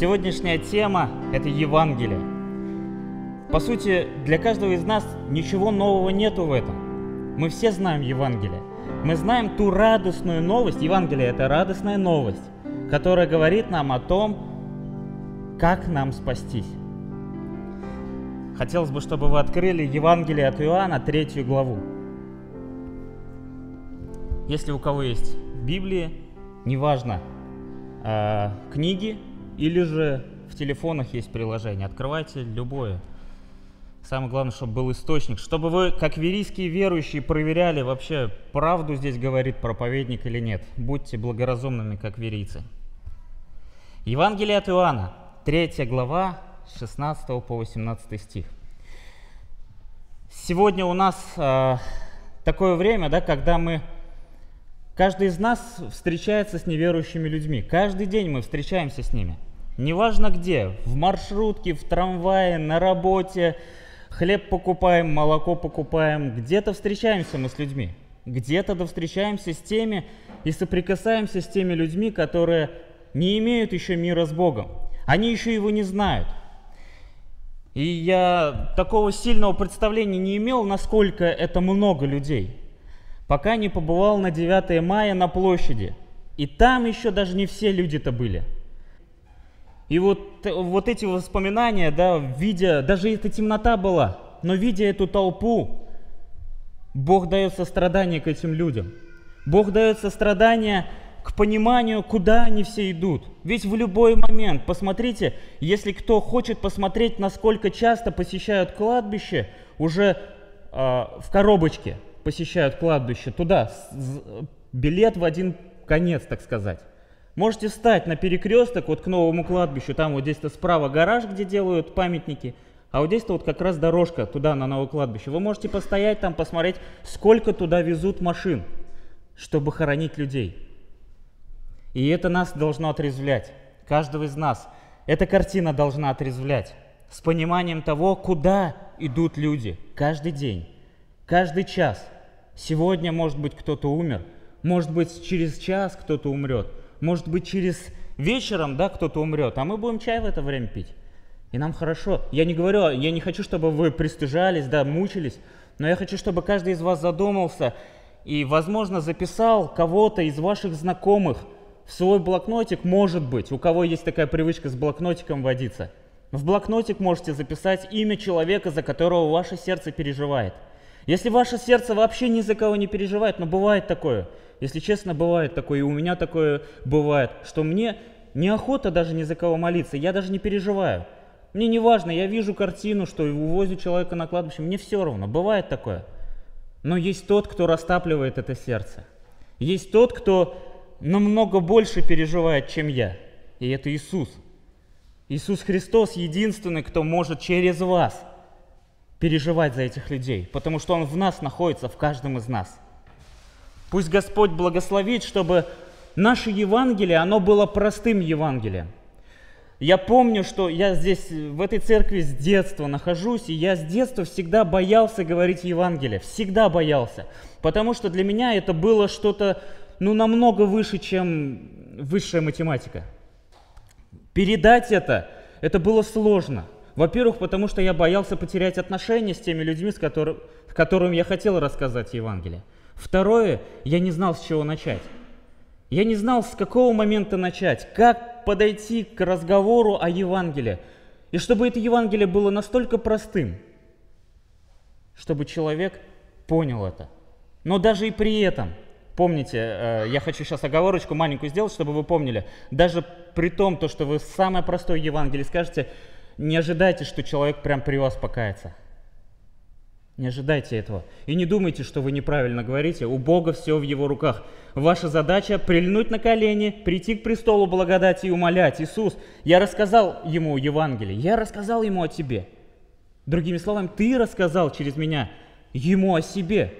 Сегодняшняя тема – это Евангелие. По сути, для каждого из нас ничего нового нету в этом. Мы все знаем Евангелие. Мы знаем ту радостную новость. Евангелие – это радостная новость, которая говорит нам о том, как нам спастись. Хотелось бы, чтобы вы открыли Евангелие от Иоанна, третью главу. Если у кого есть Библия, неважно, э, книги или же в телефонах есть приложение, открывайте любое. Самое главное, чтобы был источник, чтобы вы, как верийские верующие, проверяли вообще, правду здесь говорит проповедник или нет. Будьте благоразумными, как верийцы. Евангелие от Иоанна, 3 глава, 16 по 18 стих. Сегодня у нас э, такое время, да, когда мы Каждый из нас встречается с неверующими людьми. Каждый день мы встречаемся с ними. Неважно где, в маршрутке, в трамвае, на работе, хлеб покупаем, молоко покупаем, где-то встречаемся мы с людьми. Где-то да встречаемся с теми и соприкасаемся с теми людьми, которые не имеют еще мира с Богом. Они еще его не знают. И я такого сильного представления не имел, насколько это много людей пока не побывал на 9 мая на площади. И там еще даже не все люди-то были. И вот, вот эти воспоминания, да, видя, даже эта темнота была, но видя эту толпу, Бог дает сострадание к этим людям. Бог дает сострадание к пониманию, куда они все идут. Ведь в любой момент, посмотрите, если кто хочет посмотреть, насколько часто посещают кладбище, уже э, в коробочке – посещают кладбище, туда билет в один конец, так сказать. Можете встать на перекресток вот к новому кладбищу, там вот здесь-то справа гараж, где делают памятники, а вот здесь-то вот как раз дорожка туда, на новое кладбище. Вы можете постоять там, посмотреть, сколько туда везут машин, чтобы хоронить людей. И это нас должно отрезвлять, каждого из нас. Эта картина должна отрезвлять с пониманием того, куда идут люди каждый день, каждый час – Сегодня, может быть, кто-то умер, может быть, через час кто-то умрет, может быть, через вечером, да, кто-то умрет, а мы будем чай в это время пить. И нам хорошо. Я не говорю, я не хочу, чтобы вы пристыжались, да, мучились, но я хочу, чтобы каждый из вас задумался и, возможно, записал кого-то из ваших знакомых в свой блокнотик, может быть, у кого есть такая привычка с блокнотиком водиться. В блокнотик можете записать имя человека, за которого ваше сердце переживает – если ваше сердце вообще ни за кого не переживает, но бывает такое, если честно, бывает такое, и у меня такое бывает, что мне неохота даже ни за кого молиться, я даже не переживаю. Мне не важно, я вижу картину, что увозят человека на кладбище, мне все равно, бывает такое. Но есть тот, кто растапливает это сердце. Есть тот, кто намного больше переживает, чем я. И это Иисус. Иисус Христос единственный, кто может через вас переживать за этих людей, потому что Он в нас находится, в каждом из нас. Пусть Господь благословит, чтобы наше Евангелие, оно было простым Евангелием. Я помню, что я здесь, в этой церкви с детства нахожусь, и я с детства всегда боялся говорить Евангелие, всегда боялся, потому что для меня это было что-то, ну, намного выше, чем высшая математика. Передать это, это было сложно – во-первых, потому что я боялся потерять отношения с теми людьми, с которым, которым я хотел рассказать Евангелие. Второе, я не знал, с чего начать. Я не знал, с какого момента начать, как подойти к разговору о Евангелии. И чтобы это Евангелие было настолько простым, чтобы человек понял это. Но даже и при этом, помните, э, я хочу сейчас оговорочку маленькую сделать, чтобы вы помнили, даже при том, то, что вы самое простое Евангелие скажете, не ожидайте, что человек прям при вас покается. Не ожидайте этого. И не думайте, что вы неправильно говорите. У Бога все в Его руках. Ваша задача прильнуть на колени, прийти к престолу благодати и умолять. Иисус, я рассказал Ему Евангелие, я рассказал Ему о Тебе. Другими словами, Ты рассказал через меня Ему о себе.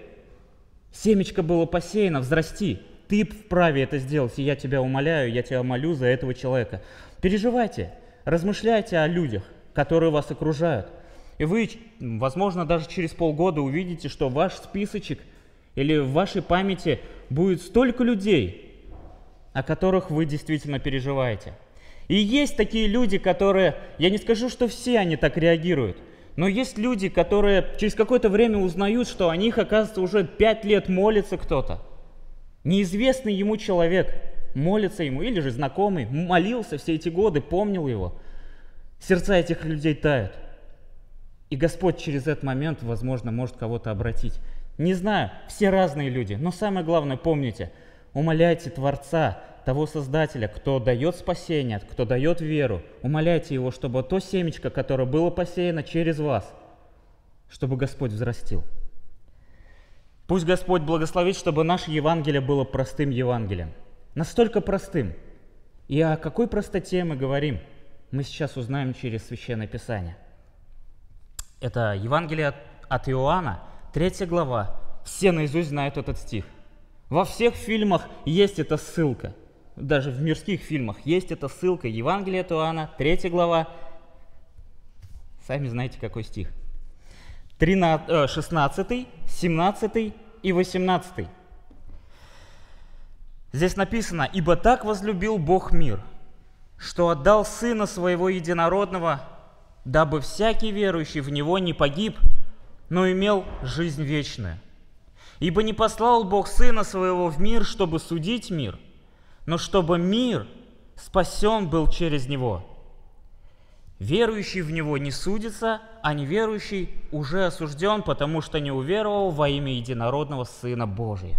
Семечко было посеяно, взрасти. Ты вправе это сделать, и я тебя умоляю, я тебя молю за этого человека. Переживайте. Размышляйте о людях, которые вас окружают. И вы, возможно, даже через полгода увидите, что ваш списочек или в вашей памяти будет столько людей, о которых вы действительно переживаете. И есть такие люди, которые, я не скажу, что все они так реагируют, но есть люди, которые через какое-то время узнают, что о них, оказывается, уже пять лет молится кто-то. Неизвестный ему человек молится ему, или же знакомый, молился все эти годы, помнил его. Сердца этих людей тают. И Господь через этот момент, возможно, может кого-то обратить. Не знаю, все разные люди, но самое главное, помните, умоляйте Творца, того Создателя, кто дает спасение, кто дает веру. Умоляйте Его, чтобы то семечко, которое было посеяно через вас, чтобы Господь взрастил. Пусть Господь благословит, чтобы наше Евангелие было простым Евангелием. Настолько простым. И о какой простоте мы говорим, мы сейчас узнаем через Священное Писание. Это Евангелие от Иоанна, 3 глава. Все наизусть знают этот стих. Во всех фильмах есть эта ссылка – даже в мирских фильмах есть эта ссылка. Евангелие от Иоанна, 3 глава. Сами знаете, какой стих. 13, 16, 17 и 18. Здесь написано, «Ибо так возлюбил Бог мир, что отдал Сына Своего Единородного, дабы всякий верующий в Него не погиб, но имел жизнь вечную. Ибо не послал Бог Сына Своего в мир, чтобы судить мир, но чтобы мир спасен был через Него. Верующий в Него не судится, а неверующий уже осужден, потому что не уверовал во имя единородного Сына Божия.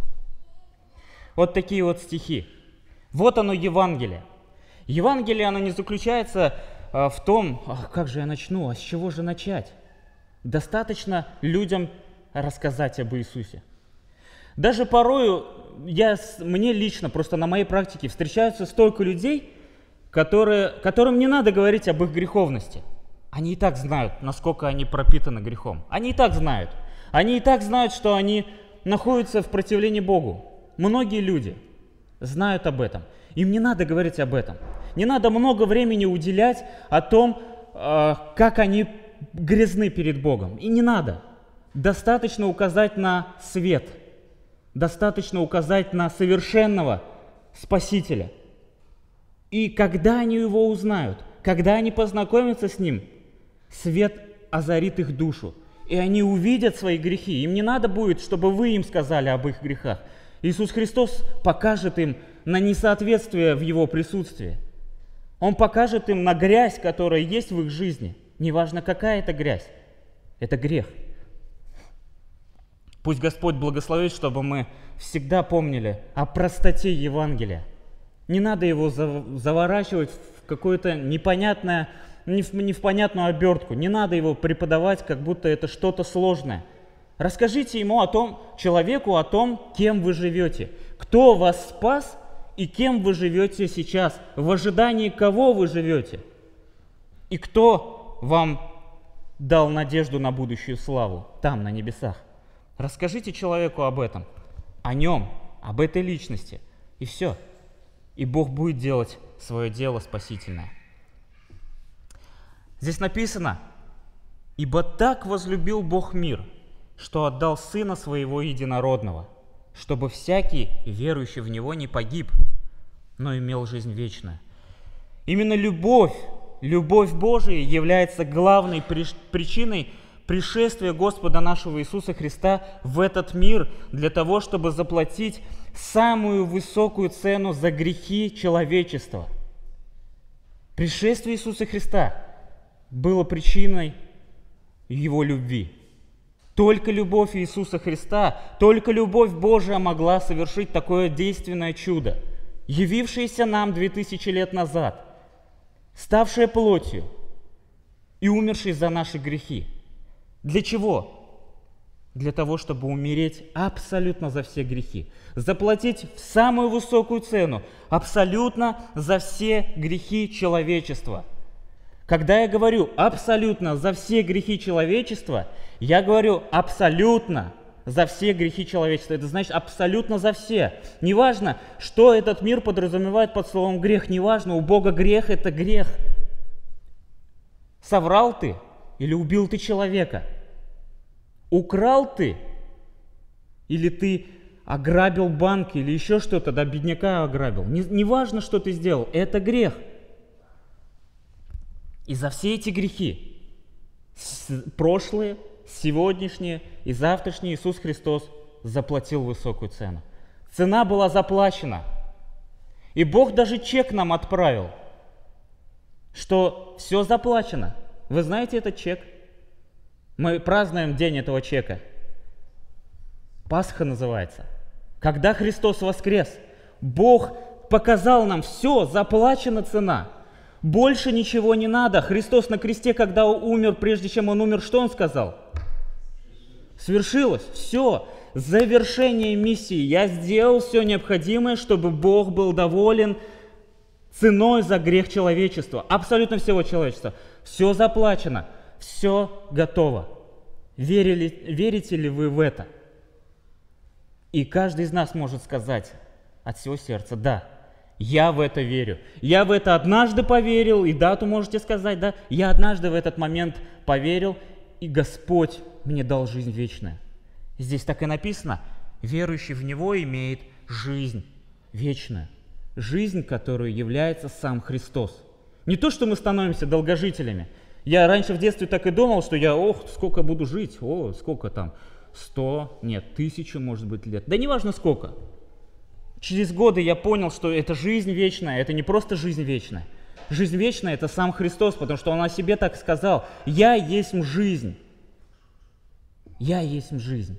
Вот такие вот стихи. Вот оно Евангелие. Евангелие, оно не заключается в том, ах, как же я начну, а с чего же начать? Достаточно людям рассказать об Иисусе. Даже порою я, мне лично, просто на моей практике встречаются столько людей, которые, которым не надо говорить об их греховности. Они и так знают, насколько они пропитаны грехом. Они и так знают. Они и так знают, что они находятся в противлении Богу. Многие люди знают об этом. Им не надо говорить об этом. Не надо много времени уделять о том, э, как они грязны перед Богом. И не надо. Достаточно указать на свет – Достаточно указать на совершенного Спасителя. И когда они его узнают, когда они познакомятся с ним, свет озарит их душу, и они увидят свои грехи. Им не надо будет, чтобы вы им сказали об их грехах. Иисус Христос покажет им на несоответствие в Его присутствии. Он покажет им на грязь, которая есть в их жизни. Неважно, какая это грязь. Это грех – Пусть Господь благословит, чтобы мы всегда помнили о простоте Евангелия. Не надо его заворачивать в какое-то непонятное, не в, не в понятную обертку. Не надо его преподавать, как будто это что-то сложное. Расскажите ему о том, человеку о том, кем вы живете, кто вас спас и кем вы живете сейчас, в ожидании кого вы живете, и кто вам дал надежду на будущую славу там, на небесах. Расскажите человеку об этом, о нем, об этой личности, и все. И Бог будет делать свое дело спасительное. Здесь написано, «Ибо так возлюбил Бог мир, что отдал Сына Своего Единородного, чтобы всякий, верующий в Него, не погиб, но имел жизнь вечную». Именно любовь, любовь Божия является главной причиной пришествие Господа нашего Иисуса Христа в этот мир для того, чтобы заплатить самую высокую цену за грехи человечества. Пришествие Иисуса Христа было причиной Его любви. Только любовь Иисуса Христа, только любовь Божия могла совершить такое действенное чудо, явившееся нам 2000 лет назад, ставшее плотью и умершее за наши грехи. Для чего? Для того, чтобы умереть абсолютно за все грехи. Заплатить самую высокую цену абсолютно за все грехи человечества. Когда я говорю абсолютно за все грехи человечества, я говорю абсолютно за все грехи человечества. Это значит абсолютно за все. Неважно, что этот мир подразумевает под словом грех, неважно, у Бога грех – это грех. Соврал ты – или убил ты человека? Украл ты? Или ты ограбил банк или еще что-то, да, бедняка ограбил? Не, не важно, что ты сделал, это грех. И за все эти грехи, прошлые, сегодняшние и завтрашние, Иисус Христос заплатил высокую цену. Цена была заплачена. И Бог даже чек нам отправил, что все заплачено. Вы знаете этот чек? Мы празднуем день этого чека. Пасха называется. Когда Христос воскрес, Бог показал нам все, заплачена цена. Больше ничего не надо. Христос на кресте, когда умер, прежде чем он умер, что он сказал? Свершилось. Все. Завершение миссии. Я сделал все необходимое, чтобы Бог был доволен ценой за грех человечества. Абсолютно всего человечества. Все заплачено. Все готово. Верили, верите ли вы в это? И каждый из нас может сказать от всего сердца, да, я в это верю. Я в это однажды поверил, и дату можете сказать, да, я однажды в этот момент поверил, и Господь мне дал жизнь вечную. Здесь так и написано, верующий в Него имеет жизнь вечную. Жизнь, которую является сам Христос. Не то, что мы становимся долгожителями. Я раньше в детстве так и думал, что я, ох, сколько буду жить, о, сколько там, сто, нет, тысячу, может быть, лет. Да неважно сколько. Через годы я понял, что это жизнь вечная, это не просто жизнь вечная. Жизнь вечная – это сам Христос, потому что Он о себе так сказал. «Я есть жизнь». «Я есть жизнь».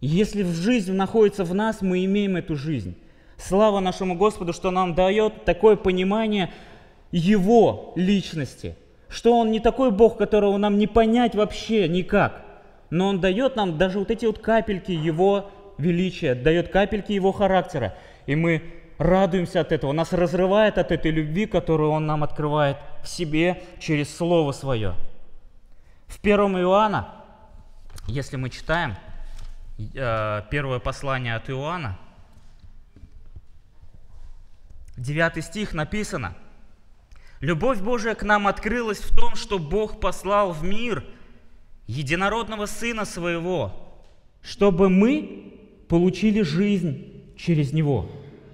если жизнь находится в нас, мы имеем эту жизнь. Слава нашему Господу, что нам дает такое понимание Его личности, что Он не такой Бог, которого нам не понять вообще никак, но Он дает нам даже вот эти вот капельки Его величия, дает капельки Его характера, и мы радуемся от этого, нас разрывает от этой любви, которую Он нам открывает в себе через Слово Свое. В 1 Иоанна, если мы читаем э, первое послание от Иоанна, 9 стих написано, «Любовь Божия к нам открылась в том, что Бог послал в мир единородного Сына Своего, чтобы мы получили жизнь через Него»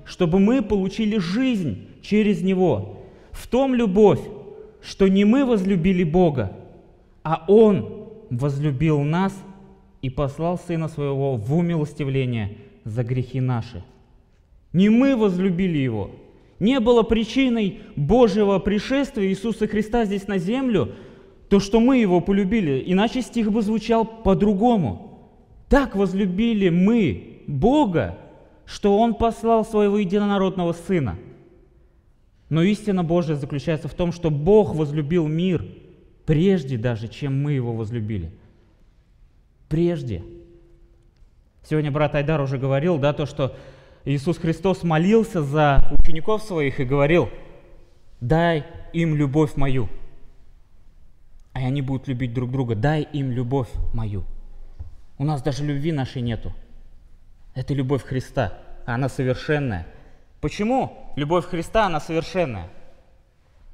чтобы мы получили жизнь через Него. В том любовь, что не мы возлюбили Бога, а Он возлюбил нас и послал Сына Своего в умилостивление за грехи наши. Не мы возлюбили Его. Не было причиной Божьего пришествия Иисуса Христа здесь на землю, то, что мы Его полюбили. Иначе стих бы звучал по-другому. Так возлюбили мы Бога, что Он послал Своего единородного Сына. Но истина Божия заключается в том, что Бог возлюбил мир прежде даже, чем мы его возлюбили. Прежде. Сегодня брат Айдар уже говорил, да, то, что Иисус Христос молился за учеников своих и говорил, дай им любовь мою. А они будут любить друг друга, дай им любовь мою. У нас даже любви нашей нету. Это любовь Христа, она совершенная. Почему любовь Христа, она совершенная?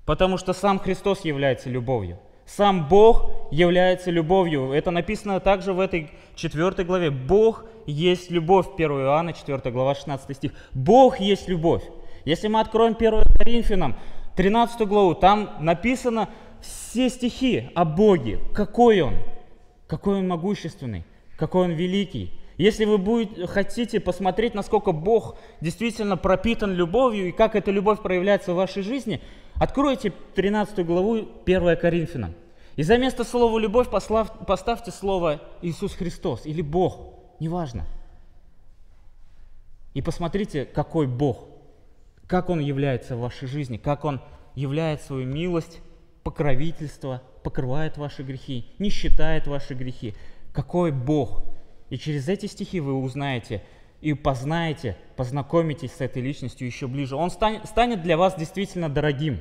Потому что сам Христос является любовью. Сам Бог является любовью. Это написано также в этой 4 главе. Бог есть любовь. 1 Иоанна, 4 глава, 16 стих. Бог есть любовь. Если мы откроем 1 Коринфянам, 13 главу, там написано все стихи о Боге. Какой Он? Какой Он могущественный? Какой Он великий? Если вы будете, хотите посмотреть, насколько Бог действительно пропитан любовью и как эта любовь проявляется в вашей жизни, откройте 13 главу 1 Коринфянам. И за место слова «любовь» поставьте слово «Иисус Христос» или «Бог», неважно. И посмотрите, какой Бог, как Он является в вашей жизни, как Он являет свою милость, покровительство, покрывает ваши грехи, не считает ваши грехи. Какой Бог – и через эти стихи вы узнаете и познаете, познакомитесь с этой личностью еще ближе. Он станет, для вас действительно дорогим.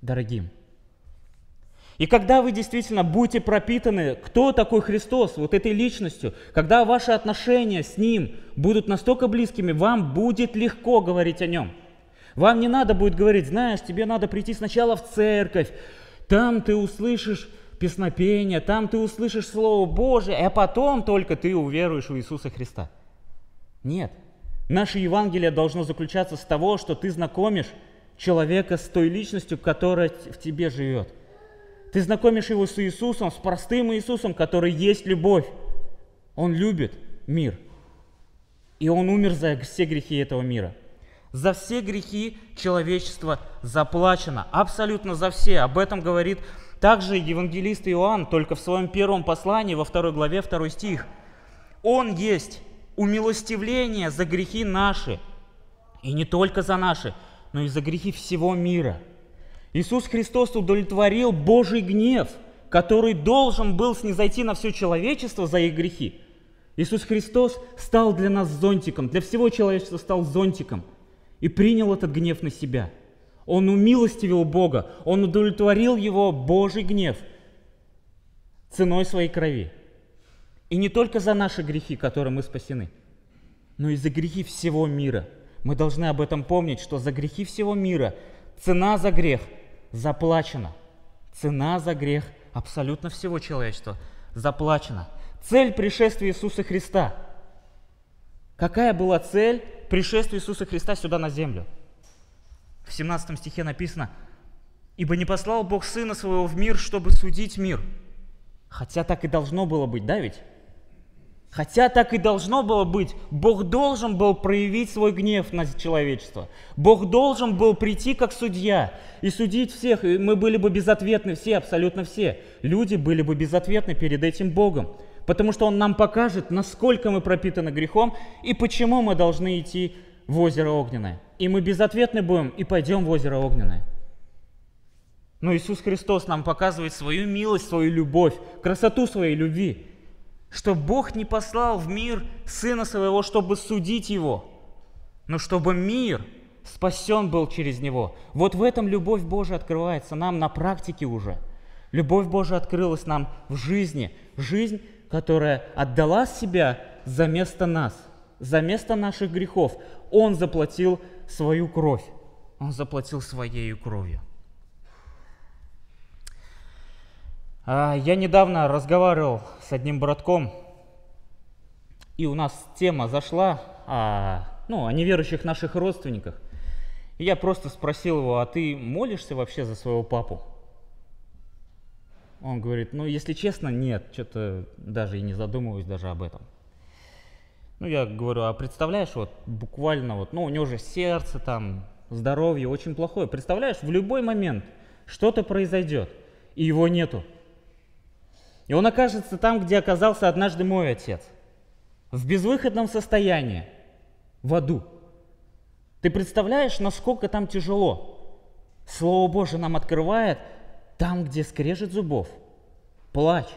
Дорогим. И когда вы действительно будете пропитаны, кто такой Христос, вот этой личностью, когда ваши отношения с Ним будут настолько близкими, вам будет легко говорить о Нем. Вам не надо будет говорить, знаешь, тебе надо прийти сначала в церковь, там ты услышишь песнопения, там ты услышишь Слово Божие, а потом только ты уверуешь в Иисуса Христа. Нет. Наше Евангелие должно заключаться с того, что ты знакомишь человека с той личностью, которая в тебе живет. Ты знакомишь его с Иисусом, с простым Иисусом, который есть любовь. Он любит мир. И Он умер за все грехи этого мира. За все грехи человечества заплачено. Абсолютно за все. Об этом говорит также евангелист Иоанн, только в своем первом послании, во второй главе, второй стих. Он есть умилостивление за грехи наши. И не только за наши, но и за грехи всего мира. Иисус Христос удовлетворил Божий гнев, который должен был снизойти на все человечество за их грехи. Иисус Христос стал для нас зонтиком, для всего человечества стал зонтиком и принял этот гнев на себя. Он умилостивил Бога, он удовлетворил его Божий гнев ценой своей крови. И не только за наши грехи, которые мы спасены, но и за грехи всего мира. Мы должны об этом помнить, что за грехи всего мира цена за грех заплачена. Цена за грех абсолютно всего человечества заплачена. Цель пришествия Иисуса Христа. Какая была цель пришествия Иисуса Христа сюда на землю? В 17 стихе написано, «Ибо не послал Бог Сына Своего в мир, чтобы судить мир». Хотя так и должно было быть, да ведь? Хотя так и должно было быть. Бог должен был проявить свой гнев на человечество. Бог должен был прийти как судья и судить всех. И мы были бы безответны все, абсолютно все. Люди были бы безответны перед этим Богом. Потому что Он нам покажет, насколько мы пропитаны грехом и почему мы должны идти в озеро Огненное. И мы безответны будем и пойдем в озеро Огненное. Но Иисус Христос нам показывает свою милость, свою любовь, красоту своей любви что Бог не послал в мир Сына Своего, чтобы судить его, но чтобы мир спасен был через Него. Вот в этом любовь Божия открывается нам на практике уже. Любовь Божия открылась нам в жизни. Жизнь, которая отдала себя за место нас, за место наших грехов. Он заплатил свою кровь. Он заплатил своей кровью. А, я недавно разговаривал с одним братком, и у нас тема зашла о, ну, о неверующих наших родственниках. И я просто спросил его, а ты молишься вообще за своего папу? Он говорит, ну, если честно, нет, что-то даже и не задумываюсь даже об этом. Ну, я говорю, а представляешь, вот буквально вот, ну, у него же сердце там, здоровье очень плохое. Представляешь, в любой момент что-то произойдет, и его нету. И он окажется там, где оказался однажды мой отец. В безвыходном состоянии, в аду. Ты представляешь, насколько там тяжело? Слово Божие нам открывает там, где скрежет зубов, плач.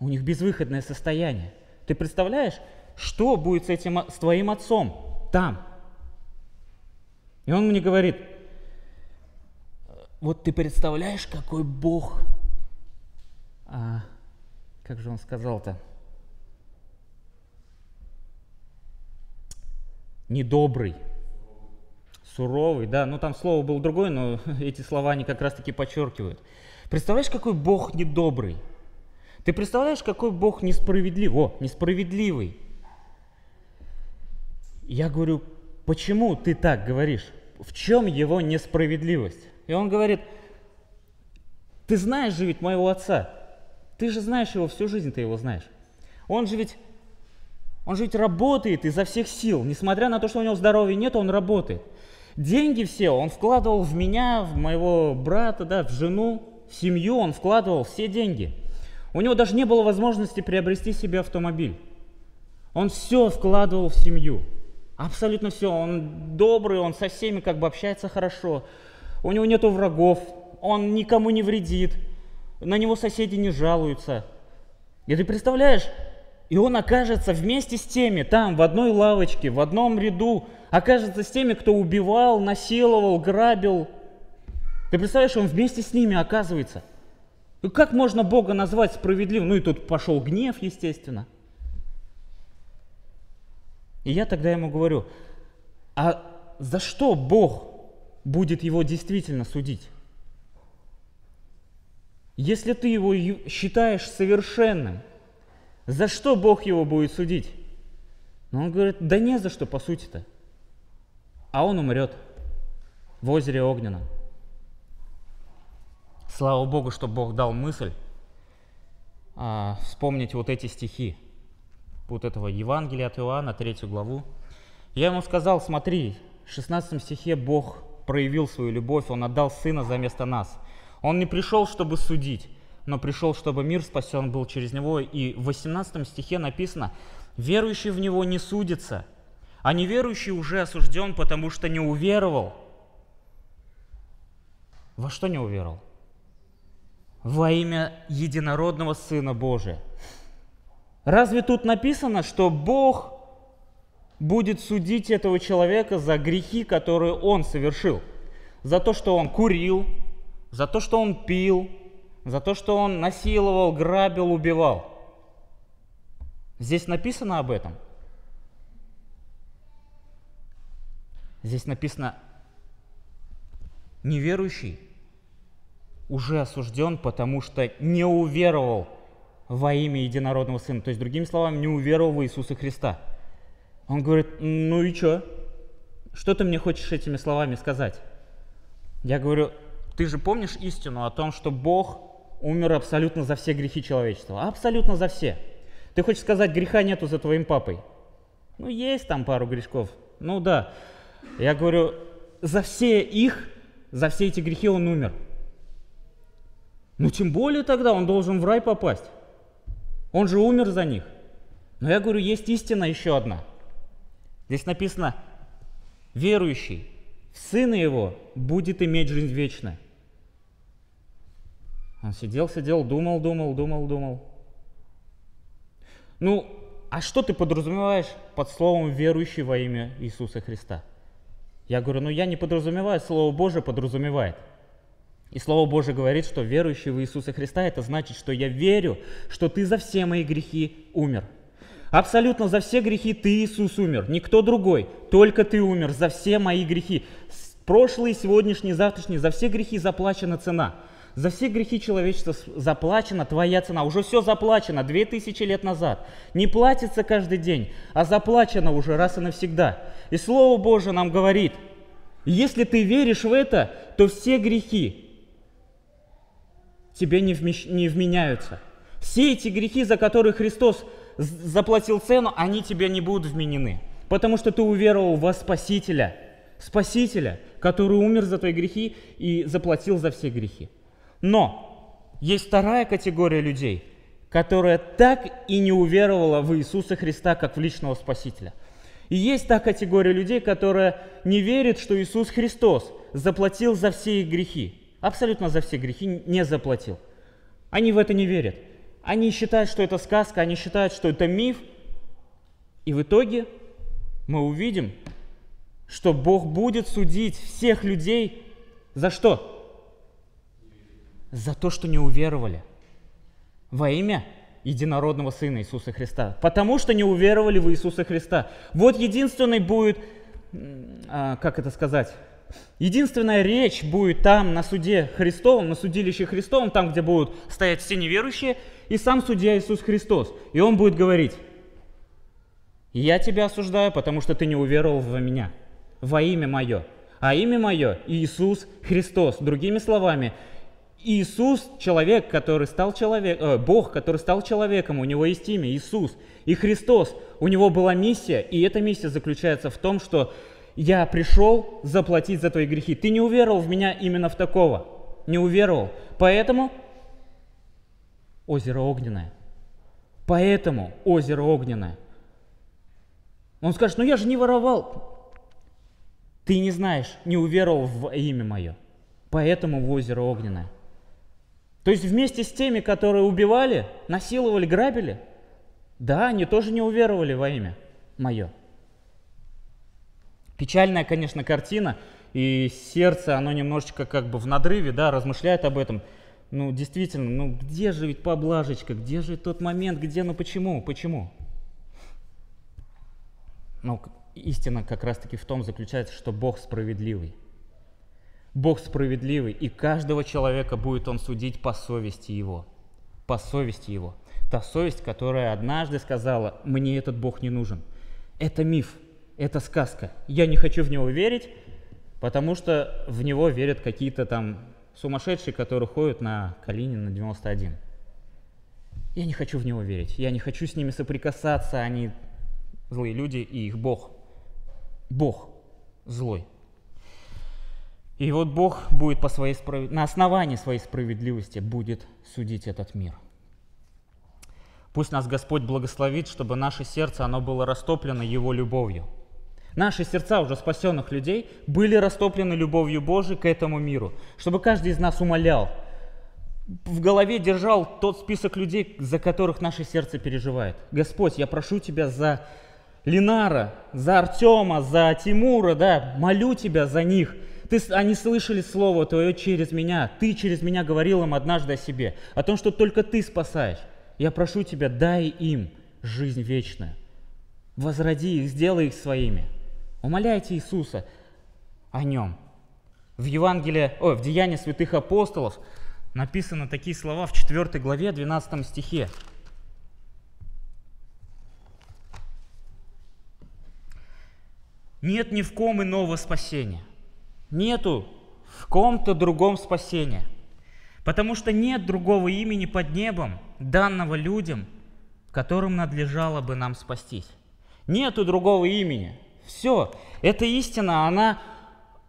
У них безвыходное состояние. Ты представляешь, что будет с, этим, с твоим отцом там? И он мне говорит, вот ты представляешь, какой Бог а, как же он сказал-то? Недобрый, суровый, да, ну там слово было другое, но эти слова они как раз-таки подчеркивают. Представляешь, какой Бог недобрый? Ты представляешь, какой Бог несправедливый? О, несправедливый. Я говорю, почему ты так говоришь? В чем его несправедливость? И он говорит, ты знаешь же ведь моего отца. Ты же знаешь его всю жизнь, ты его знаешь. Он же ведь, он же ведь работает изо всех сил. Несмотря на то, что у него здоровья нет, он работает. Деньги все он вкладывал в меня, в моего брата, да, в жену, в семью, он вкладывал все деньги. У него даже не было возможности приобрести себе автомобиль. Он все вкладывал в семью. Абсолютно все. Он добрый, он со всеми как бы общается хорошо. У него нет врагов, он никому не вредит на него соседи не жалуются. И ты представляешь, и он окажется вместе с теми, там, в одной лавочке, в одном ряду, окажется с теми, кто убивал, насиловал, грабил. Ты представляешь, он вместе с ними оказывается. Как можно Бога назвать справедливым? Ну и тут пошел гнев, естественно. И я тогда ему говорю, а за что Бог будет его действительно судить? Если ты его считаешь совершенным, за что Бог его будет судить? Но он говорит, да не за что, по сути-то. А он умрет. в озере Огненном. Слава Богу, что Бог дал мысль а, вспомнить вот эти стихи, вот этого Евангелия от Иоанна, третью главу. Я ему сказал, смотри, в 16 стихе Бог проявил свою любовь, Он отдал Сына за место нас. Он не пришел, чтобы судить, но пришел, чтобы мир спасен был через Него. И в 18 стихе написано, верующий в Него не судится, а неверующий уже осужден, потому что не уверовал. Во что не уверовал? Во имя единородного Сына Божия. Разве тут написано, что Бог будет судить этого человека за грехи, которые он совершил? За то, что он курил, за то, что он пил, за то, что он насиловал, грабил, убивал. Здесь написано об этом. Здесь написано, неверующий уже осужден, потому что не уверовал во имя единородного Сына. То есть, другими словами, не уверовал в Иисуса Христа. Он говорит, ну и что? Что ты мне хочешь этими словами сказать? Я говорю, ты же помнишь истину о том, что Бог умер абсолютно за все грехи человечества? Абсолютно за все. Ты хочешь сказать, греха нету за твоим папой? Ну, есть там пару грешков. Ну да. Я говорю, за все их, за все эти грехи он умер. Ну, тем более тогда он должен в рай попасть. Он же умер за них. Но я говорю, есть истина еще одна. Здесь написано, верующий в Сына Его будет иметь жизнь вечную. Он сидел, сидел, думал, думал, думал, думал. Ну, а что ты подразумеваешь под словом «верующий во имя Иисуса Христа»? Я говорю, ну я не подразумеваю, Слово Божие подразумевает – и Слово Божие говорит, что верующий в Иисуса Христа, это значит, что я верю, что ты за все мои грехи умер. Абсолютно за все грехи ты, Иисус, умер. Никто другой, только ты умер за все мои грехи. Прошлые, сегодняшние, завтрашние, за все грехи заплачена цена. За все грехи человечества заплачена твоя цена. Уже все заплачено две тысячи лет назад. Не платится каждый день, а заплачено уже раз и навсегда. И Слово Божие нам говорит, если ты веришь в это, то все грехи, тебе не, вмещ... не вменяются. Все эти грехи, за которые Христос заплатил цену, они тебе не будут вменены. Потому что ты уверовал во Спасителя, Спасителя, который умер за твои грехи и заплатил за все грехи. Но есть вторая категория людей, которая так и не уверовала в Иисуса Христа как в личного Спасителя. И есть та категория людей, которая не верит, что Иисус Христос заплатил за все их грехи абсолютно за все грехи не заплатил. Они в это не верят. Они считают, что это сказка, они считают, что это миф. И в итоге мы увидим, что Бог будет судить всех людей за что? За то, что не уверовали во имя единородного Сына Иисуса Христа. Потому что не уверовали в Иисуса Христа. Вот единственный будет, а, как это сказать, Единственная речь будет там, на суде Христовом, на судилище Христовом, там, где будут стоять все неверующие, и сам судья Иисус Христос. И он будет говорить, я тебя осуждаю, потому что ты не уверовал во меня, во имя мое. А имя мое Иисус Христос. Другими словами, Иисус – человек, который стал человеком, э, Бог, который стал человеком, у него есть имя Иисус. И Христос, у него была миссия, и эта миссия заключается в том, что я пришел заплатить за твои грехи. Ты не уверовал в меня именно в такого. Не уверовал. Поэтому озеро огненное. Поэтому озеро огненное. Он скажет, ну я же не воровал. Ты не знаешь, не уверовал в имя мое. Поэтому в озеро огненное. То есть вместе с теми, которые убивали, насиловали, грабили, да, они тоже не уверовали во имя мое. Печальная, конечно, картина, и сердце, оно немножечко как бы в надрыве, да, размышляет об этом. Ну, действительно, ну где же ведь поблажечка, где же тот момент, где, ну почему, почему? Ну, истина как раз-таки в том заключается, что Бог справедливый. Бог справедливый, и каждого человека будет Он судить по совести Его. По совести Его. Та совесть, которая однажды сказала, мне этот Бог не нужен. Это миф, это сказка. Я не хочу в него верить, потому что в него верят какие-то там сумасшедшие, которые ходят на Калинин на 91. Я не хочу в него верить, я не хочу с ними соприкасаться, они злые люди и их Бог. Бог злой. И вот Бог будет по своей справед... на основании своей справедливости будет судить этот мир. Пусть нас Господь благословит, чтобы наше сердце, оно было растоплено Его любовью. Наши сердца уже спасенных людей были растоплены любовью Божией к этому миру, чтобы каждый из нас умолял, в голове держал тот список людей, за которых наше сердце переживает. Господь, я прошу Тебя за Линара, за Артема, за Тимура, да, молю Тебя за них. Ты, они слышали Слово Твое через меня. Ты через меня говорил им однажды о себе, о том, что только Ты спасаешь. Я прошу Тебя, дай им жизнь вечную. Возроди их, сделай их своими. Умоляйте Иисуса о нем. В Евангелии, ой, в Деянии святых апостолов написаны такие слова в 4 главе 12 стихе. Нет ни в ком иного спасения. Нету в ком-то другом спасения. Потому что нет другого имени под небом, данного людям, которым надлежало бы нам спастись. Нету другого имени. Все. Эта истина, она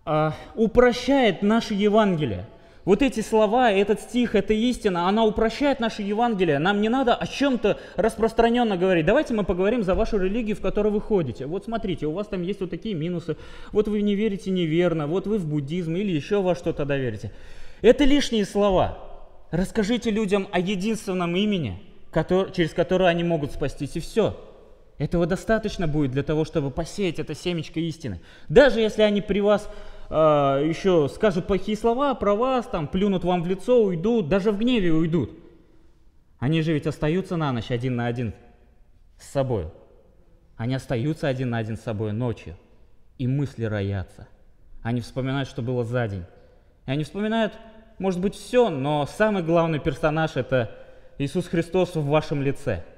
э, упрощает наше Евангелие. Вот эти слова, этот стих, эта истина, она упрощает наше Евангелие. Нам не надо о чем-то распространенно говорить. Давайте мы поговорим за вашу религию, в которой вы ходите. Вот смотрите, у вас там есть вот такие минусы. Вот вы не верите неверно, вот вы в буддизм или еще во что-то доверите. Это лишние слова. Расскажите людям о единственном имени, который, через которое они могут спастись, и все. Этого достаточно будет для того, чтобы посеять это семечко истины. Даже если они при вас э, еще скажут плохие слова про вас, там, плюнут вам в лицо, уйдут, даже в гневе уйдут. Они же ведь остаются на ночь один на один с собой. Они остаются один на один с собой ночью. И мысли роятся. Они вспоминают, что было за день. И они вспоминают, может быть, все, но самый главный персонаж – это Иисус Христос в вашем лице –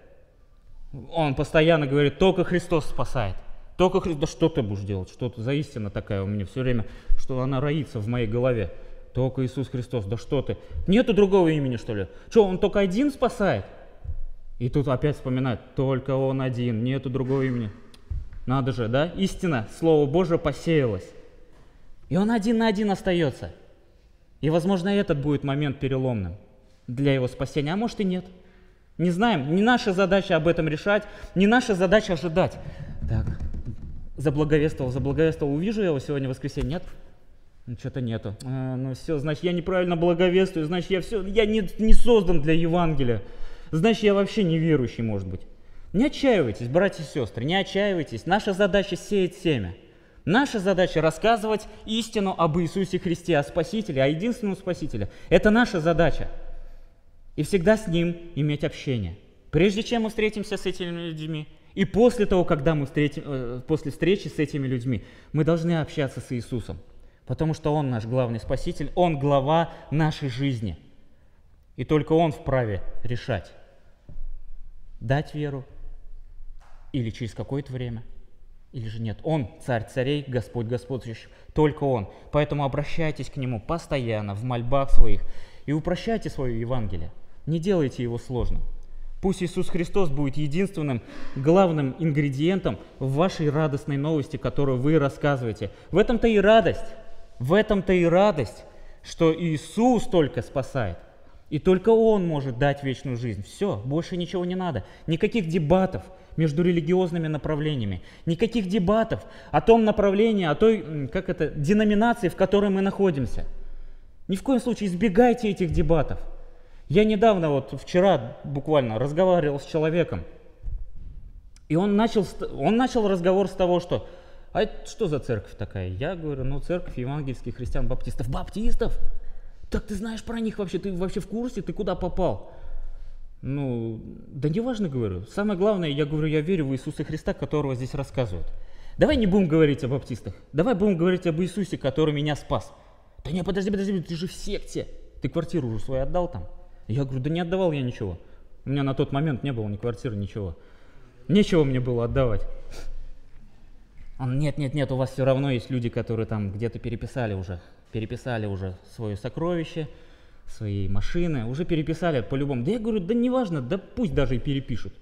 он постоянно говорит, только Христос спасает. Только Христос, да что ты будешь делать? Что это за истина такая у меня все время, что она роится в моей голове. Только Иисус Христос, да что ты? Нету другого имени, что ли? Что, он только один спасает? И тут опять вспоминать, только он один, нету другого имени. Надо же, да? Истина, Слово Божие посеялось. И он один на один остается. И, возможно, этот будет момент переломным для его спасения, а может и нет. Не знаем, не наша задача об этом решать, не наша задача ожидать. Так, заблаговествовал, заблаговествовал, увижу я его сегодня в воскресенье, нет? Ну, что-то нету. А, ну все, значит, я неправильно благовествую, значит, я все, я не, не создан для Евангелия. Значит, я вообще неверующий, может быть. Не отчаивайтесь, братья и сестры, не отчаивайтесь. Наша задача сеять семя. Наша задача рассказывать истину об Иисусе Христе, о Спасителе, о единственном Спасителе. Это наша задача и всегда с Ним иметь общение. Прежде чем мы встретимся с этими людьми, и после того, когда мы встретим, э, после встречи с этими людьми, мы должны общаться с Иисусом, потому что Он наш главный Спаситель, Он глава нашей жизни. И только Он вправе решать, дать веру или через какое-то время, или же нет. Он царь царей, Господь господствующий, только Он. Поэтому обращайтесь к Нему постоянно в мольбах своих и упрощайте свое Евангелие. Не делайте его сложным. Пусть Иисус Христос будет единственным главным ингредиентом в вашей радостной новости, которую вы рассказываете. В этом-то и радость. В этом-то и радость, что Иисус только спасает. И только Он может дать вечную жизнь. Все, больше ничего не надо. Никаких дебатов между религиозными направлениями. Никаких дебатов о том направлении, о той, как это, деноминации, в которой мы находимся. Ни в коем случае избегайте этих дебатов. Я недавно, вот вчера буквально разговаривал с человеком, и он начал, он начал разговор с того, что «А это что за церковь такая?» Я говорю, ну церковь евангельских христиан-баптистов. Баптистов? Так ты знаешь про них вообще? Ты вообще в курсе? Ты куда попал? Ну, да не важно, говорю. Самое главное, я говорю, я верю в Иисуса Христа, которого здесь рассказывают. Давай не будем говорить о баптистах. Давай будем говорить об Иисусе, который меня спас. Да не, подожди, подожди, ты же в секте. Ты квартиру уже свою отдал там? Я говорю, да не отдавал я ничего. У меня на тот момент не было ни квартиры, ничего. Нечего мне было отдавать. Он, нет, нет, нет, у вас все равно есть люди, которые там где-то переписали уже, переписали уже свое сокровище, свои машины, уже переписали по-любому. Да я говорю, да неважно, да пусть даже и перепишут.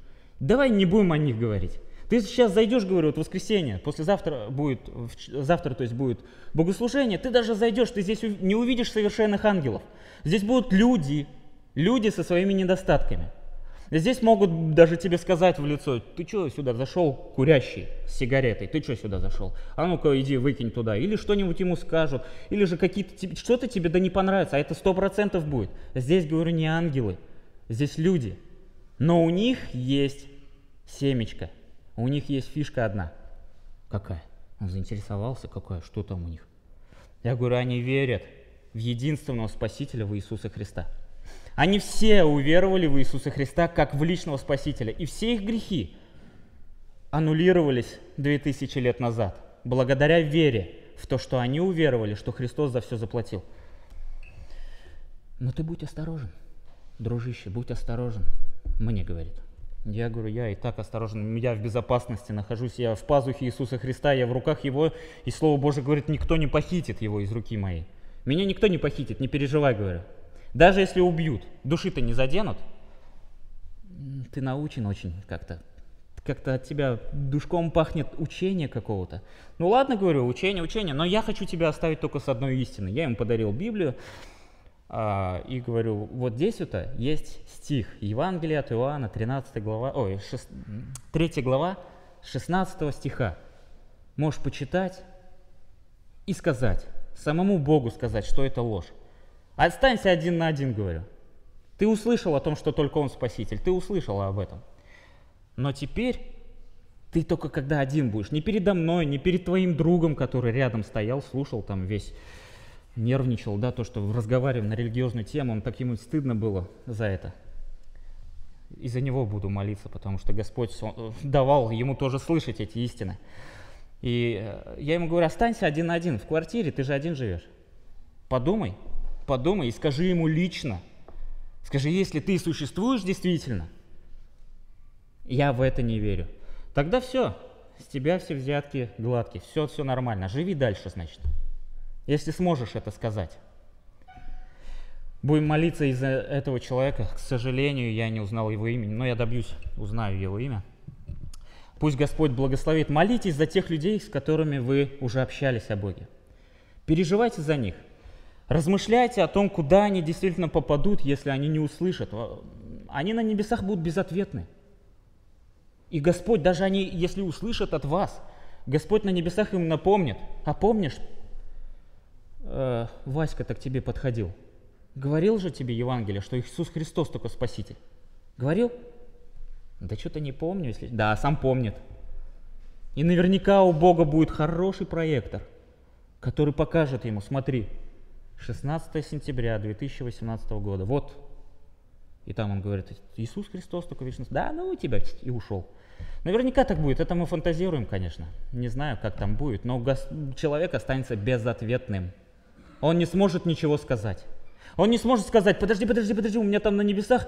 Давай не будем о них говорить. Ты сейчас зайдешь, говорю, вот воскресенье, послезавтра будет, завтра, то есть будет богослужение, ты даже зайдешь, ты здесь не увидишь совершенных ангелов. Здесь будут люди, люди со своими недостатками. Здесь могут даже тебе сказать в лицо, ты что сюда зашел, курящий, с сигаретой, ты что сюда зашел? А ну-ка иди выкинь туда. Или что-нибудь ему скажут, или же какие-то, что-то тебе да не понравится, а это сто процентов будет. Здесь, говорю, не ангелы, здесь люди. Но у них есть семечко, у них есть фишка одна. Какая? Он заинтересовался, какая, что там у них. Я говорю, они верят в единственного Спасителя, в Иисуса Христа. Они все уверовали в Иисуса Христа как в личного Спасителя. И все их грехи аннулировались 2000 лет назад, благодаря вере в то, что они уверовали, что Христос за все заплатил. Но ты будь осторожен, дружище, будь осторожен, мне говорит. Я говорю, я и так осторожен, я в безопасности нахожусь, я в пазухе Иисуса Христа, я в руках Его, и Слово Божие говорит, никто не похитит Его из руки моей. Меня никто не похитит, не переживай, говорю. Даже если убьют, души-то не заденут. Ты научен очень как-то. Как-то от тебя душком пахнет учение какого-то. Ну ладно, говорю, учение, учение, но я хочу тебя оставить только с одной истиной. Я ему подарил Библию а, и говорю, вот здесь вот есть стих Евангелия от Иоанна, 13 глава, ой, 6, 3 глава, 16 стиха. Можешь почитать и сказать, самому Богу сказать, что это ложь. Останься один на один, говорю. Ты услышал о том, что только Он Спаситель, ты услышал об этом. Но теперь ты только когда один будешь, не передо мной, не перед твоим другом, который рядом стоял, слушал там весь, нервничал, да, то, что разговариваем на религиозную тему, он так ему стыдно было за это. И за него буду молиться, потому что Господь э, давал ему тоже слышать эти истины. И э, я ему говорю, останься один на один в квартире, ты же один живешь. Подумай, подумай и скажи ему лично. Скажи, если ты существуешь действительно, я в это не верю. Тогда все, с тебя все взятки гладкие, все, все нормально. Живи дальше, значит. Если сможешь это сказать. Будем молиться из-за этого человека. К сожалению, я не узнал его имени, но я добьюсь, узнаю его имя. Пусть Господь благословит. Молитесь за тех людей, с которыми вы уже общались о Боге. Переживайте за них. Размышляйте о том, куда они действительно попадут, если они не услышат. Они на небесах будут безответны. И Господь, даже они, если услышат от вас, Господь на небесах им напомнит. А помнишь, э, Васька так тебе подходил. Говорил же тебе Евангелие, что Иисус Христос только Спаситель. Говорил? Да что-то не помню, если... Да, сам помнит. И наверняка у Бога будет хороший проектор, который покажет ему, смотри, 16 сентября 2018 года. Вот. И там он говорит, Иисус Христос только вечность. Да, ну тебя и ушел. Наверняка так будет. Это мы фантазируем, конечно. Не знаю, как там будет. Но человек останется безответным. Он не сможет ничего сказать. Он не сможет сказать, подожди, подожди, подожди, у меня там на небесах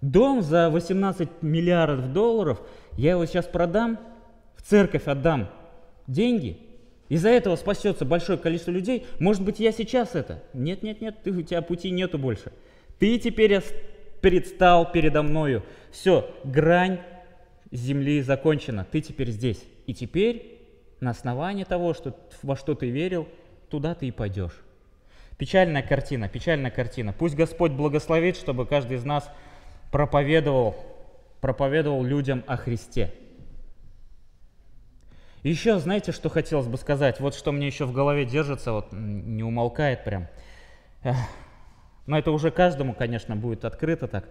дом за 18 миллиардов долларов, я его сейчас продам, в церковь отдам деньги, из-за этого спасется большое количество людей. Может быть, я сейчас это? Нет, нет, нет, ты, у тебя пути нету больше. Ты теперь предстал передо мною. Все, грань земли закончена. Ты теперь здесь. И теперь на основании того, что, во что ты верил, туда ты и пойдешь. Печальная картина, печальная картина. Пусть Господь благословит, чтобы каждый из нас проповедовал, проповедовал людям о Христе. Еще, знаете, что хотелось бы сказать? Вот что мне еще в голове держится, вот не умолкает прям. Но это уже каждому, конечно, будет открыто так.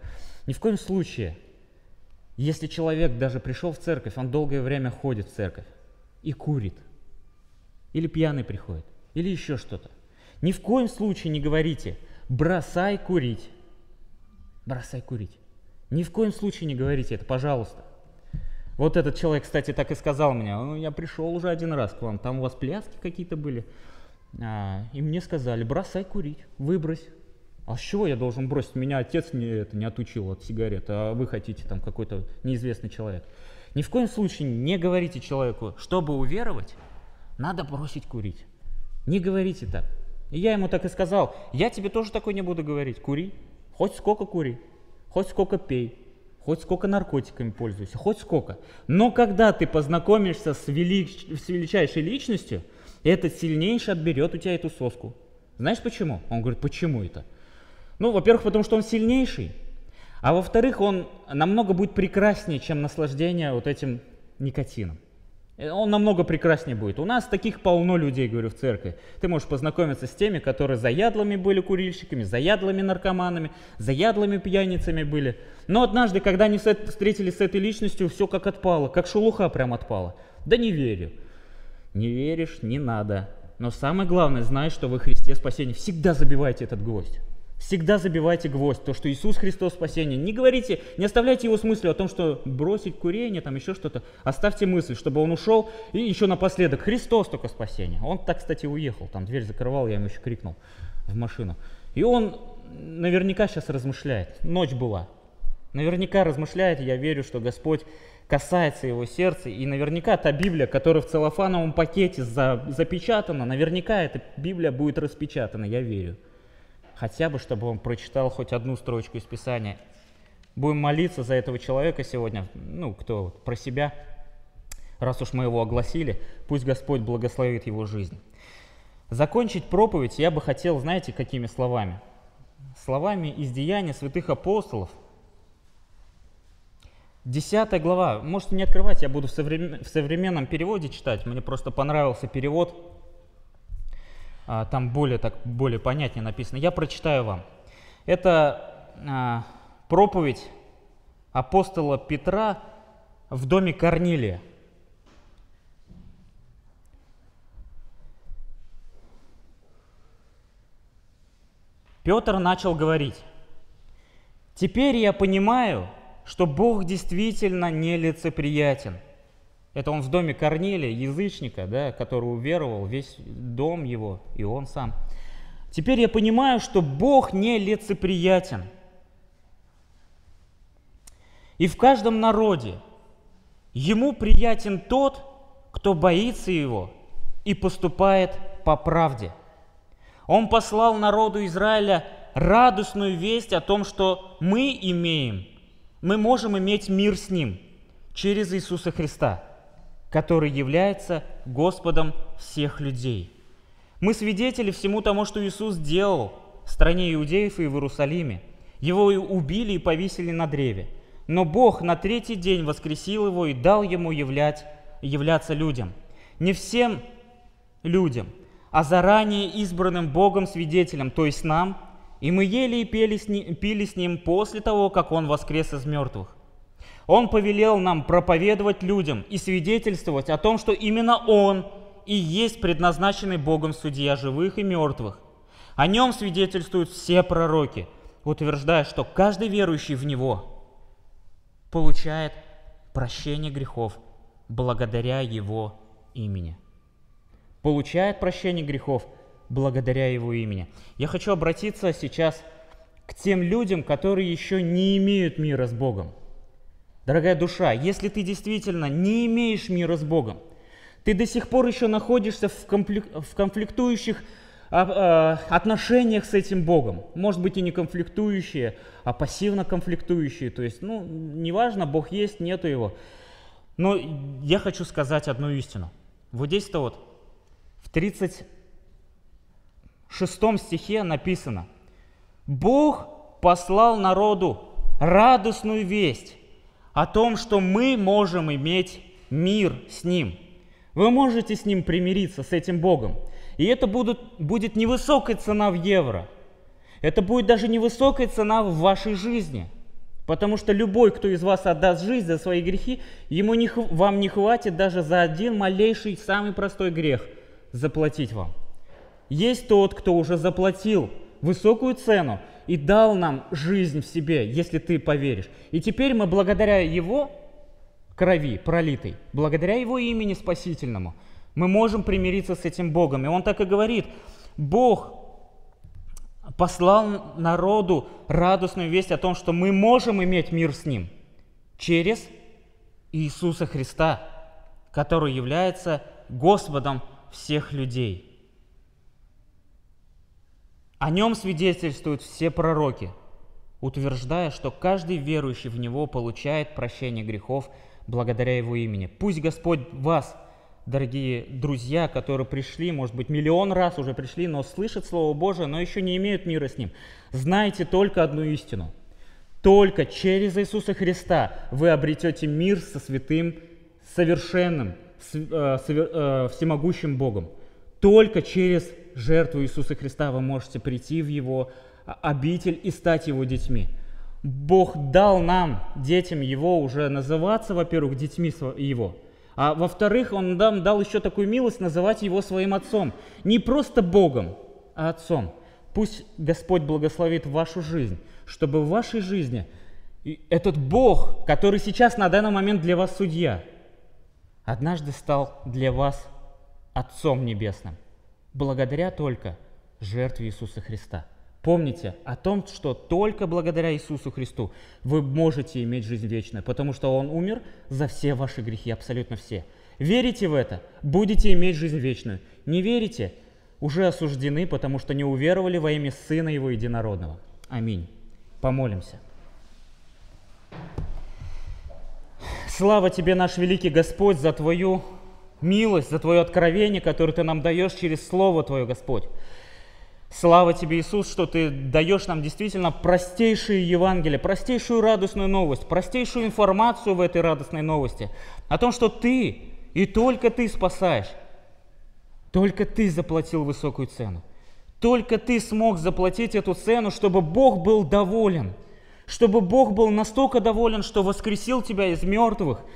Ни в коем случае, если человек даже пришел в церковь, он долгое время ходит в церковь и курит, или пьяный приходит, или еще что-то. Ни в коем случае не говорите, бросай курить. Бросай курить. Ни в коем случае не говорите это, пожалуйста. Вот этот человек, кстати, так и сказал мне, ну, я пришел уже один раз к вам, там у вас пляски какие-то были, а, и мне сказали, бросай курить, выбрось. А с чего я должен бросить? Меня отец не, это, не отучил от сигарет, а вы хотите там какой-то неизвестный человек. Ни в коем случае не говорите человеку, чтобы уверовать, надо бросить курить. Не говорите так. И я ему так и сказал, я тебе тоже такой не буду говорить, кури, хоть сколько кури, хоть сколько пей, хоть сколько наркотиками пользуйся, хоть сколько. Но когда ты познакомишься с, велич... с величайшей личностью, этот сильнейший отберет у тебя эту соску. Знаешь почему? Он говорит, почему это? Ну, во-первых, потому что он сильнейший, а во-вторых, он намного будет прекраснее, чем наслаждение вот этим никотином. Э, он намного прекраснее будет. У нас таких полно людей, говорю, в церкви. Ты можешь познакомиться с теми, которые заядлыми были курильщиками, заядлыми наркоманами, заядлыми пьяницами были. Но однажды, когда они встретились с этой личностью, все как отпало, как шелуха прям отпала. Да не верю. Не веришь, не надо. Но самое главное, знай, что вы Христе спасение. Всегда забивайте этот гвоздь. Всегда забивайте гвоздь, то, что Иисус Христос спасение. Не говорите, не оставляйте его с мыслью о том, что бросить курение, там еще что-то. Оставьте мысль, чтобы он ушел. И еще напоследок, Христос только спасение. Он так, кстати, уехал, там дверь закрывал, я ему еще крикнул в машину. И он наверняка сейчас размышляет. Ночь была. Наверняка размышляет, я верю, что Господь касается его сердца. И наверняка та Библия, которая в целлофановом пакете за, запечатана, наверняка эта Библия будет распечатана, я верю хотя бы, чтобы он прочитал хоть одну строчку из Писания. Будем молиться за этого человека сегодня, ну, кто про себя, раз уж мы его огласили, пусть Господь благословит его жизнь. Закончить проповедь я бы хотел, знаете, какими словами? Словами из Деяния святых апостолов. Десятая глава. Можете не открывать, я буду в современном переводе читать. Мне просто понравился перевод а, там более, так, более понятнее написано. Я прочитаю вам. Это а, проповедь апостола Петра в доме Корнилия. Петр начал говорить, «Теперь я понимаю, что Бог действительно нелицеприятен – это он в доме Корнелия, язычника, да, который уверовал, весь дом его, и он сам. Теперь я понимаю, что Бог не лицеприятен. И в каждом народе ему приятен тот, кто боится его и поступает по правде. Он послал народу Израиля радостную весть о том, что мы имеем, мы можем иметь мир с Ним через Иисуса Христа – который является Господом всех людей. Мы свидетели всему тому, что Иисус делал в стране иудеев и в Иерусалиме. Его убили и повесили на древе. Но Бог на третий день воскресил его и дал ему являть, являться людям. Не всем людям, а заранее избранным Богом свидетелям, то есть нам, и мы ели и пели с ним, пили с ним после того, как он воскрес из мертвых. Он повелел нам проповедовать людям и свидетельствовать о том, что именно Он и есть предназначенный Богом судья живых и мертвых. О нем свидетельствуют все пророки, утверждая, что каждый верующий в Него получает прощение грехов благодаря Его имени. Получает прощение грехов благодаря Его имени. Я хочу обратиться сейчас к тем людям, которые еще не имеют мира с Богом. Дорогая душа, если ты действительно не имеешь мира с Богом, ты до сих пор еще находишься в, конфлик... в конфликтующих а, а, отношениях с этим Богом. Может быть и не конфликтующие, а пассивно конфликтующие. То есть, ну, неважно, Бог есть, нету его. Но я хочу сказать одну истину. Вот здесь-то вот в 36 стихе написано, Бог послал народу радостную весть о том, что мы можем иметь мир с Ним. Вы можете с Ним примириться, с этим Богом. И это будут, будет невысокая цена в евро. Это будет даже невысокая цена в вашей жизни. Потому что любой, кто из вас отдаст жизнь за свои грехи, ему не, вам не хватит даже за один малейший, самый простой грех заплатить вам. Есть тот, кто уже заплатил высокую цену, и дал нам жизнь в себе, если ты поверишь. И теперь мы благодаря Его крови пролитой, благодаря Его имени спасительному, мы можем примириться с этим Богом. И Он так и говорит, Бог послал народу радостную весть о том, что мы можем иметь мир с Ним через Иисуса Христа, который является Господом всех людей. О нем свидетельствуют все пророки, утверждая, что каждый верующий в него получает прощение грехов благодаря его имени. Пусть Господь вас, дорогие друзья, которые пришли, может быть, миллион раз уже пришли, но слышат Слово Божие, но еще не имеют мира с Ним. Знайте только одну истину. Только через Иисуса Христа вы обретете мир со святым, совершенным, э, э, всемогущим Богом. Только через жертву Иисуса Христа вы можете прийти в Его обитель и стать Его детьми. Бог дал нам, детям Его, уже называться, во-первых, детьми Его, а во-вторых, Он нам дал еще такую милость называть Его своим Отцом. Не просто Богом, а Отцом. Пусть Господь благословит вашу жизнь, чтобы в вашей жизни этот Бог, который сейчас на данный момент для вас судья, однажды стал для вас Отцом Небесным благодаря только жертве Иисуса Христа. Помните о том, что только благодаря Иисусу Христу вы можете иметь жизнь вечную, потому что Он умер за все ваши грехи, абсолютно все. Верите в это, будете иметь жизнь вечную. Не верите, уже осуждены, потому что не уверовали во имя Сына Его Единородного. Аминь. Помолимся. Слава Тебе, наш великий Господь, за Твою милость, за Твое откровение, которое Ты нам даешь через Слово Твое, Господь. Слава Тебе, Иисус, что Ты даешь нам действительно простейшие Евангелие, простейшую радостную новость, простейшую информацию в этой радостной новости о том, что Ты и только Ты спасаешь. Только Ты заплатил высокую цену. Только Ты смог заплатить эту цену, чтобы Бог был доволен. Чтобы Бог был настолько доволен, что воскресил Тебя из мертвых –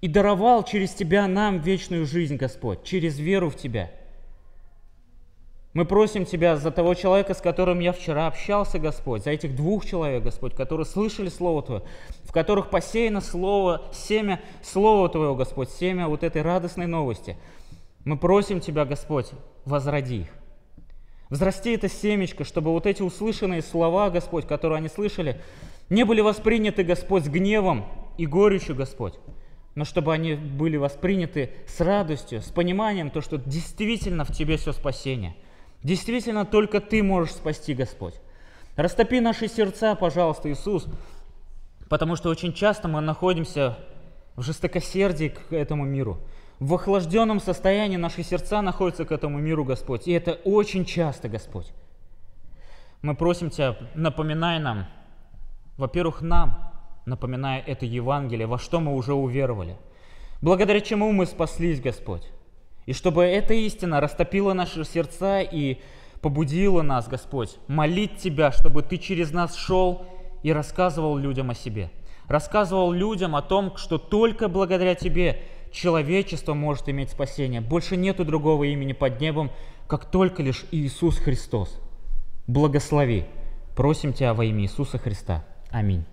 и даровал через Тебя нам вечную жизнь, Господь, через веру в Тебя. Мы просим Тебя за того человека, с которым я вчера общался, Господь, за этих двух человек, Господь, которые слышали Слово Твое, в которых посеяно Слово, семя Слова Твоего, Господь, семя вот этой радостной новости. Мы просим Тебя, Господь, возроди их. Взрасти это семечко, чтобы вот эти услышанные слова, Господь, которые они слышали, не были восприняты, Господь, с гневом и горечью, Господь, но чтобы они были восприняты с радостью, с пониманием, то, что действительно в Тебе все спасение. Действительно только Ты можешь спасти, Господь. Растопи наши сердца, пожалуйста, Иисус, потому что очень часто мы находимся в жестокосердии к этому миру. В охлажденном состоянии наши сердца находятся к этому миру, Господь. И это очень часто, Господь. Мы просим Тебя, напоминай нам, во-первых, нам, напоминая это Евангелие, во что мы уже уверовали, благодаря чему мы спаслись, Господь. И чтобы эта истина растопила наши сердца и побудила нас, Господь, молить Тебя, чтобы Ты через нас шел и рассказывал людям о себе. Рассказывал людям о том, что только благодаря Тебе человечество может иметь спасение. Больше нету другого имени под небом, как только лишь Иисус Христос. Благослови. Просим Тебя во имя Иисуса Христа. Аминь.